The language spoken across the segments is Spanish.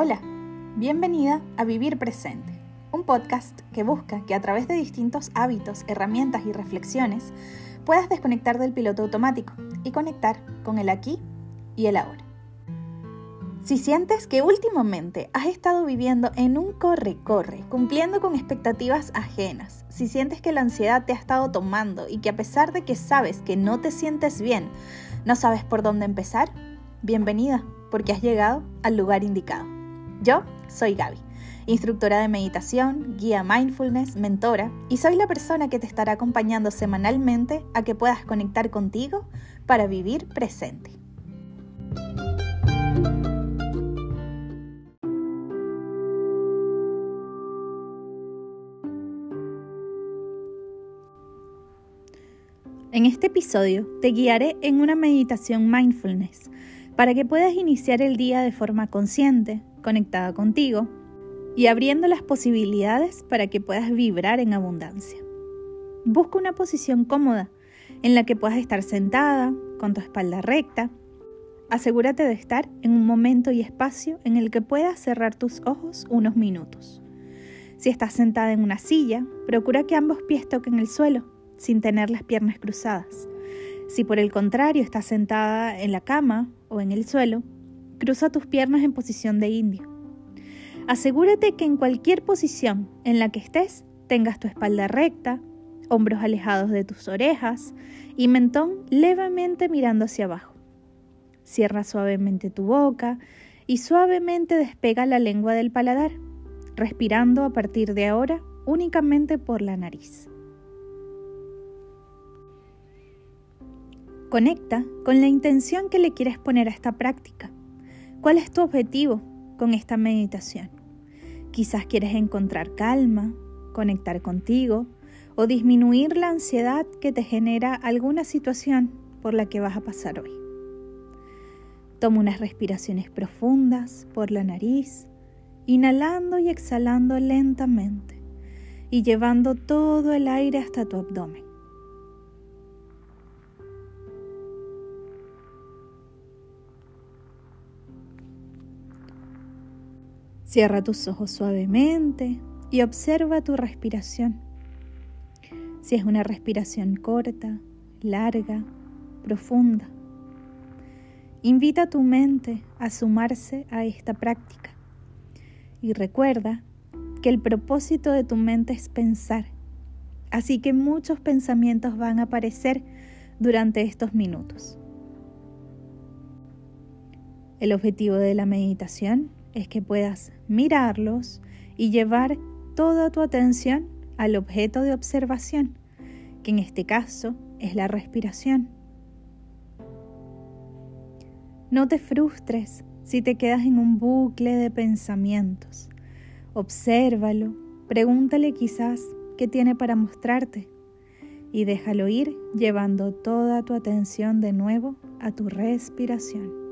Hola, bienvenida a Vivir Presente, un podcast que busca que a través de distintos hábitos, herramientas y reflexiones puedas desconectar del piloto automático y conectar con el aquí y el ahora. Si sientes que últimamente has estado viviendo en un corre-corre, cumpliendo con expectativas ajenas, si sientes que la ansiedad te ha estado tomando y que a pesar de que sabes que no te sientes bien, no sabes por dónde empezar, bienvenida, porque has llegado al lugar indicado. Yo soy Gaby, instructora de meditación, guía mindfulness, mentora, y soy la persona que te estará acompañando semanalmente a que puedas conectar contigo para vivir presente. En este episodio te guiaré en una meditación mindfulness para que puedas iniciar el día de forma consciente, conectada contigo y abriendo las posibilidades para que puedas vibrar en abundancia. Busca una posición cómoda en la que puedas estar sentada, con tu espalda recta. Asegúrate de estar en un momento y espacio en el que puedas cerrar tus ojos unos minutos. Si estás sentada en una silla, procura que ambos pies toquen el suelo, sin tener las piernas cruzadas. Si por el contrario estás sentada en la cama o en el suelo, Cruza tus piernas en posición de indio. Asegúrate que en cualquier posición en la que estés tengas tu espalda recta, hombros alejados de tus orejas y mentón levemente mirando hacia abajo. Cierra suavemente tu boca y suavemente despega la lengua del paladar, respirando a partir de ahora únicamente por la nariz. Conecta con la intención que le quieres poner a esta práctica. ¿Cuál es tu objetivo con esta meditación? Quizás quieres encontrar calma, conectar contigo o disminuir la ansiedad que te genera alguna situación por la que vas a pasar hoy. Toma unas respiraciones profundas por la nariz, inhalando y exhalando lentamente y llevando todo el aire hasta tu abdomen. Cierra tus ojos suavemente y observa tu respiración. Si es una respiración corta, larga, profunda. Invita a tu mente a sumarse a esta práctica y recuerda que el propósito de tu mente es pensar, así que muchos pensamientos van a aparecer durante estos minutos. El objetivo de la meditación es que puedas mirarlos y llevar toda tu atención al objeto de observación, que en este caso es la respiración. No te frustres si te quedas en un bucle de pensamientos. Obsérvalo, pregúntale quizás qué tiene para mostrarte y déjalo ir llevando toda tu atención de nuevo a tu respiración.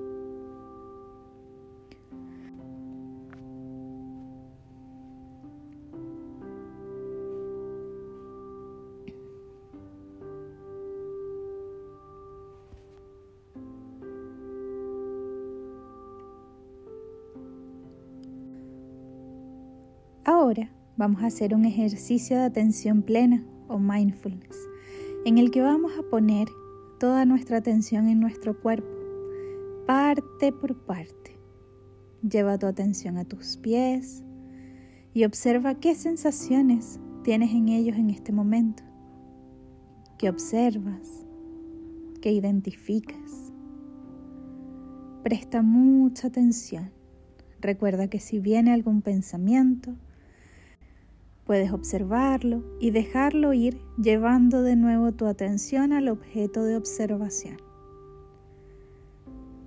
Ahora vamos a hacer un ejercicio de atención plena o mindfulness, en el que vamos a poner toda nuestra atención en nuestro cuerpo, parte por parte. Lleva tu atención a tus pies y observa qué sensaciones tienes en ellos en este momento, qué observas, qué identificas. Presta mucha atención. Recuerda que si viene algún pensamiento, Puedes observarlo y dejarlo ir llevando de nuevo tu atención al objeto de observación.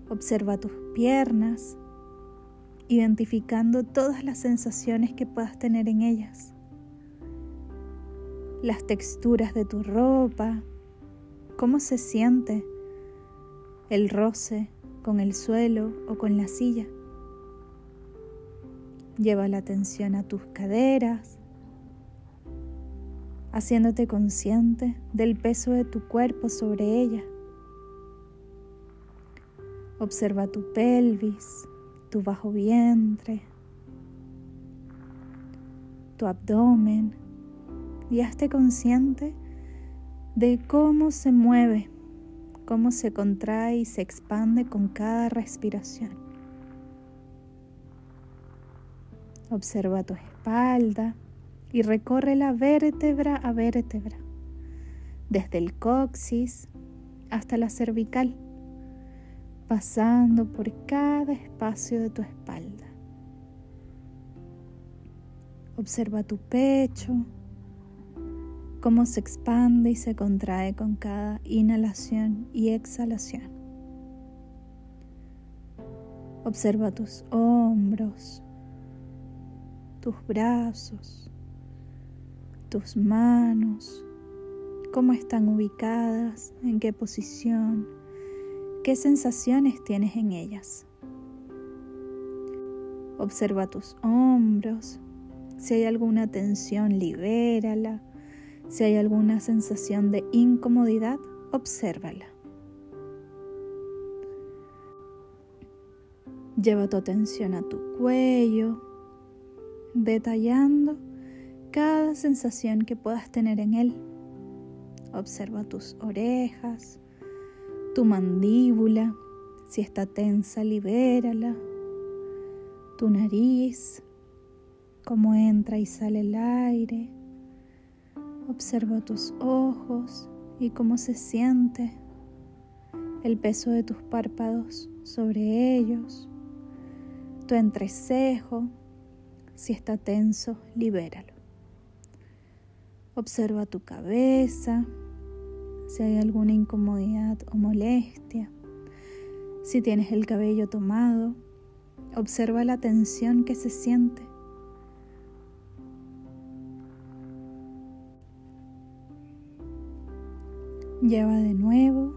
Observa tus piernas, identificando todas las sensaciones que puedas tener en ellas. Las texturas de tu ropa, cómo se siente el roce con el suelo o con la silla. Lleva la atención a tus caderas, haciéndote consciente del peso de tu cuerpo sobre ella. Observa tu pelvis, tu bajo vientre, tu abdomen y hazte consciente de cómo se mueve, cómo se contrae y se expande con cada respiración. Observa tu espalda y recorre la vértebra a vértebra, desde el coxis hasta la cervical, pasando por cada espacio de tu espalda. Observa tu pecho, cómo se expande y se contrae con cada inhalación y exhalación. Observa tus hombros, tus brazos, tus manos, cómo están ubicadas, en qué posición, qué sensaciones tienes en ellas. Observa tus hombros, si hay alguna tensión, libérala si hay alguna sensación de incomodidad, obsérvala. Lleva tu atención a tu cuello, detallando cada sensación que puedas tener en él. Observa tus orejas, tu mandíbula, si está tensa, libérala. Tu nariz, cómo entra y sale el aire Observa tus ojos y cómo se siente el peso de tus párpados sobre ellos. Tu entrecejo, si está tenso, libéralo. Observa tu cabeza, si hay alguna incomodidad o molestia. Si tienes el cabello tomado, observa la tensión que se siente. Lleva de nuevo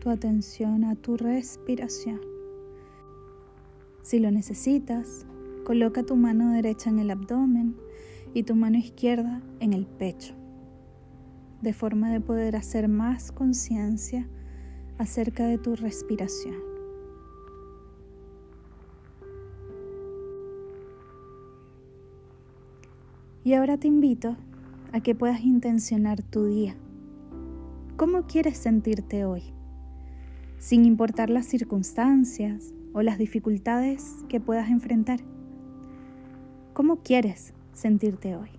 tu atención a tu respiración. Si lo necesitas, coloca tu mano derecha en el abdomen y tu mano izquierda en el pecho, de forma de poder hacer más conciencia acerca de tu respiración. Y ahora te invito a que puedas intencionar tu día ¿Cómo quieres sentirte hoy? Sin importar las circunstancias o las dificultades que puedas enfrentar. ¿Cómo quieres sentirte hoy?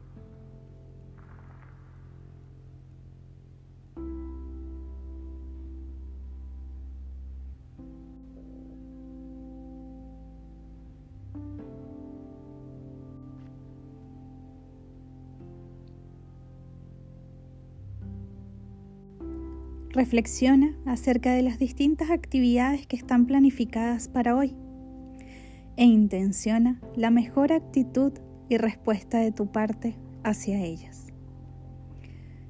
Reflexiona acerca de las distintas actividades que están planificadas para hoy e intenciona la mejor actitud y respuesta de tu parte hacia ellas.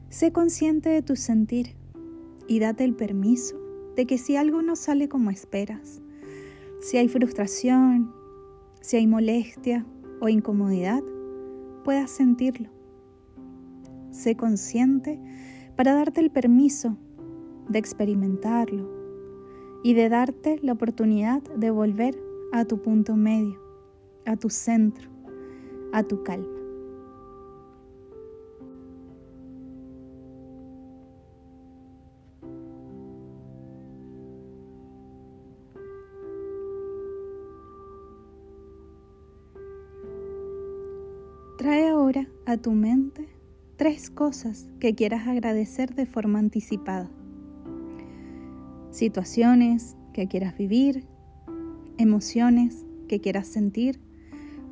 Sé consciente de tu sentir y date el permiso de que si algo no sale como esperas, si hay frustración, si hay molestia o incomodidad, puedas sentirlo. Sé consciente para darte el permiso de experimentarlo y de darte la oportunidad de volver a tu punto medio, a tu centro, a tu calma. Trae ahora a tu mente tres cosas que quieras agradecer de forma anticipada situaciones que quieras vivir, emociones que quieras sentir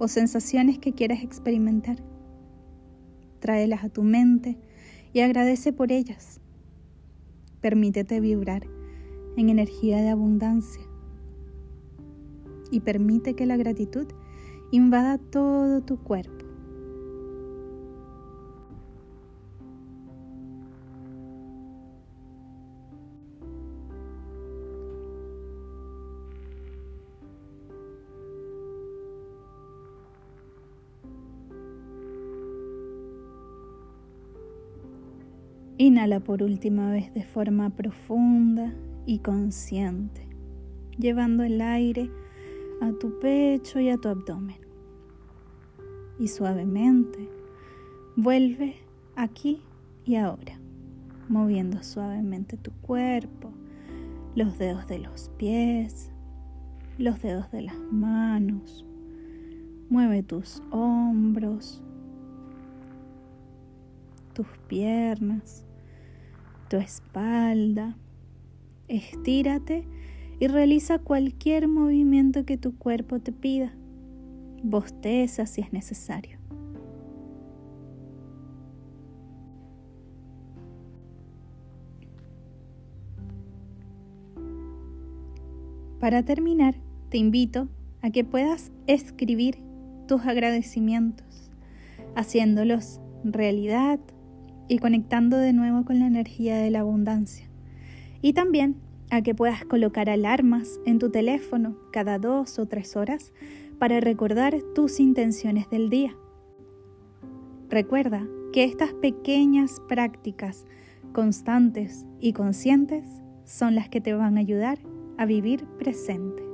o sensaciones que quieras experimentar. Tráelas a tu mente y agradece por ellas. Permítete vibrar en energía de abundancia y permite que la gratitud invada todo tu cuerpo Inhala por última vez de forma profunda y consciente, llevando el aire a tu pecho y a tu abdomen. Y suavemente Vuelve aquí y ahora, moviendo suavemente tu cuerpo, los dedos de los pies, los dedos de las manos. Mueve tus hombros, tus piernas, tu espalda. Estírate y realiza cualquier movimiento que tu cuerpo te pida. Bosteza si es necesario. Para terminar, te invito a que puedas escribir tus agradecimientos, haciéndolos realidad y conectando de nuevo con la energía de la abundancia. Y también a que puedas colocar alarmas en tu teléfono cada dos o tres horas para recordar tus intenciones del día. Recuerda que estas pequeñas prácticas constantes y conscientes son las que te van a ayudar a vivir presente.